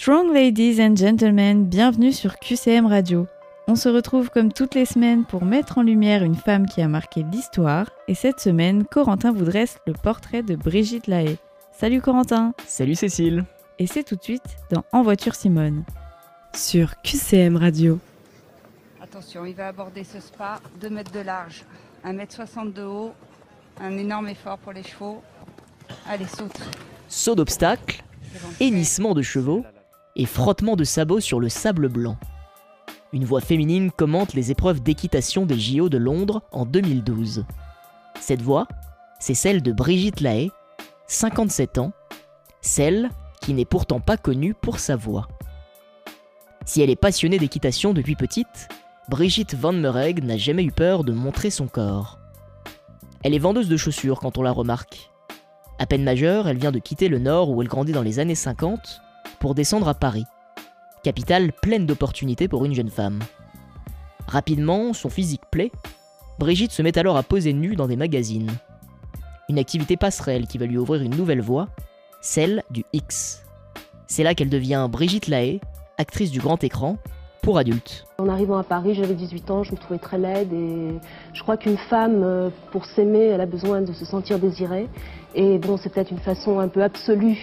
Strong ladies and gentlemen, bienvenue sur QCM Radio. On se retrouve comme toutes les semaines pour mettre en lumière une femme qui a marqué l'histoire. Et cette semaine, Corentin vous dresse le portrait de Brigitte Lahaye. Salut Corentin Salut Cécile Et c'est tout de suite dans En voiture Simone. Sur QCM Radio. Attention, il va aborder ce spa, 2 mètres de large, 1 mètre 60 de haut, un énorme effort pour les chevaux. Allez, saute. Saut d'obstacle, hennissement de chevaux et frottement de sabots sur le sable blanc. Une voix féminine commente les épreuves d'équitation des JO de Londres en 2012. Cette voix, c'est celle de Brigitte Lahaye, 57 ans, celle qui n'est pourtant pas connue pour sa voix. Si elle est passionnée d'équitation depuis petite, Brigitte Van Meureg n'a jamais eu peur de montrer son corps. Elle est vendeuse de chaussures quand on la remarque. À peine majeure, elle vient de quitter le Nord où elle grandit dans les années 50 pour descendre à Paris, capitale pleine d'opportunités pour une jeune femme. Rapidement, son physique plaît, Brigitte se met alors à poser nue dans des magazines. Une activité passerelle qui va lui ouvrir une nouvelle voie, celle du X. C'est là qu'elle devient Brigitte Lahaye, actrice du grand écran, pour adultes. En arrivant à Paris, j'avais 18 ans, je me trouvais très laide et je crois qu'une femme, euh, pour s'aimer, elle a besoin de se sentir désirée. Et bon, c'est peut-être une façon un peu absolue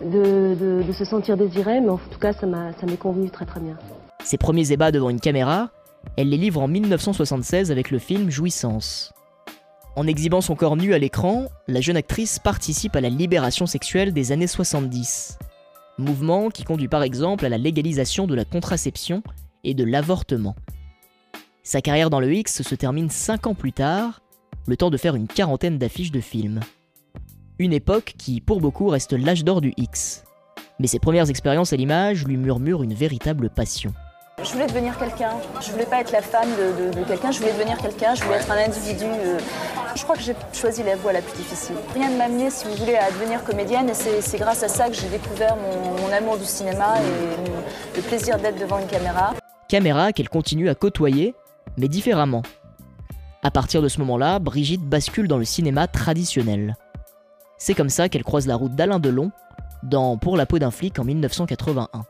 de, de- de se sentir désirée, mais en tout cas, ça m'a- ça m'est convenu très très bien. Ses premiers ébats devant une caméra, elle les livre en 1976 avec le film Jouissance. En exhibant son corps nu à l'écran, la jeune actrice participe à la libération sexuelle des années 70. Mouvement qui conduit par exemple à la légalisation de la contraception et de l'avortement. Sa carrière dans le X se termine 5 ans plus tard, le temps de faire une quarantaine d'affiches de films. Une époque qui, pour beaucoup, reste l'âge d'or du X. Mais ses premières expériences à l'image lui murmurent une véritable passion. Je voulais devenir quelqu'un. Je voulais pas être la femme de, quelqu'un. Je voulais devenir quelqu'un. Je voulais être un individu. euh. Je crois que j'ai choisi la voie la plus difficile. Rien ne m'a amené, si vous voulez, à devenir comédienne. Et c'est grâce à ça que j'ai découvert mon, amour du cinéma et le plaisir d'être devant une caméra. Caméra qu'elle continue à côtoyer, mais différemment. À partir de ce moment-là, Brigitte bascule dans le cinéma traditionnel. C'est comme ça qu'elle croise la route d'Alain Delon dans Pour la peau d'un flic en 1981.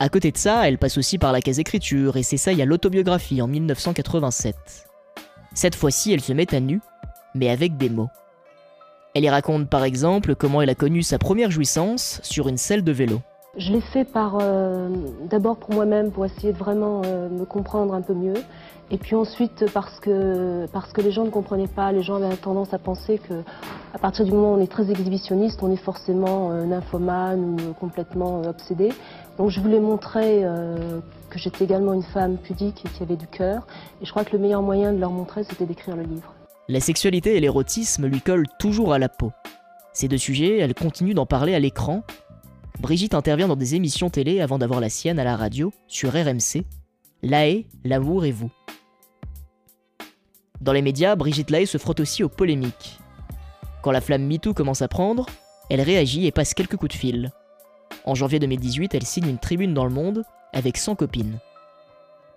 À côté de ça, elle passe aussi par la case écriture et s'essaye à l'autobiographie en 1987. Cette fois-ci, elle se met à nu, mais avec des mots. Elle y raconte par exemple comment elle a connu sa première jouissance sur une selle de vélo. Je l'ai fait par euh, d'abord pour moi-même, pour essayer de vraiment euh, me comprendre un peu mieux. Et puis ensuite parce que, parce que les gens ne comprenaient pas, les gens avaient tendance à penser que à partir du moment où on est très exhibitionniste, on est forcément euh, nymphomane ou complètement euh, obsédé. Donc je voulais montrer euh, que j'étais également une femme pudique et qui avait du cœur. Et je crois que le meilleur moyen de leur montrer, c'était d'écrire le livre. La sexualité et l'érotisme lui collent toujours à la peau. Ces deux sujets, elle continue d'en parler à l'écran. Brigitte intervient dans des émissions télé avant d'avoir la sienne à la radio, sur RMC. Lahaye, l'amour et vous. Dans les médias, Brigitte Lahaye se frotte aussi aux polémiques. Quand la flamme MeToo commence à prendre, elle réagit et passe quelques coups de fil. En janvier 2018, elle signe une tribune dans le monde avec 100 copines.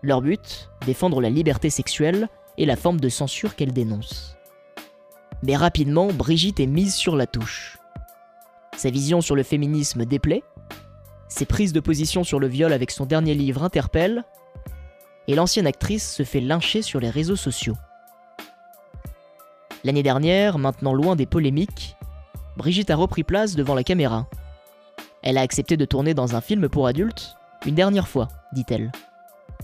Leur but Défendre la liberté sexuelle et la forme de censure qu'elle dénonce. Mais rapidement, Brigitte est mise sur la touche. Sa vision sur le féminisme déplaît, ses prises de position sur le viol avec son dernier livre interpellent, et l'ancienne actrice se fait lyncher sur les réseaux sociaux. L'année dernière, maintenant loin des polémiques, Brigitte a repris place devant la caméra. Elle a accepté de tourner dans un film pour adultes, une dernière fois, dit-elle.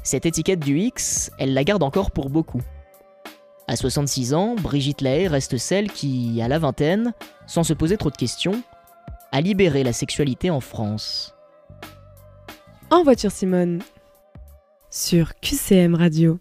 Cette étiquette du X, elle la garde encore pour beaucoup. À 66 ans, Brigitte Lahaye reste celle qui, à la vingtaine, sans se poser trop de questions, a libéré la sexualité en France. En voiture Simone. Sur QCM Radio.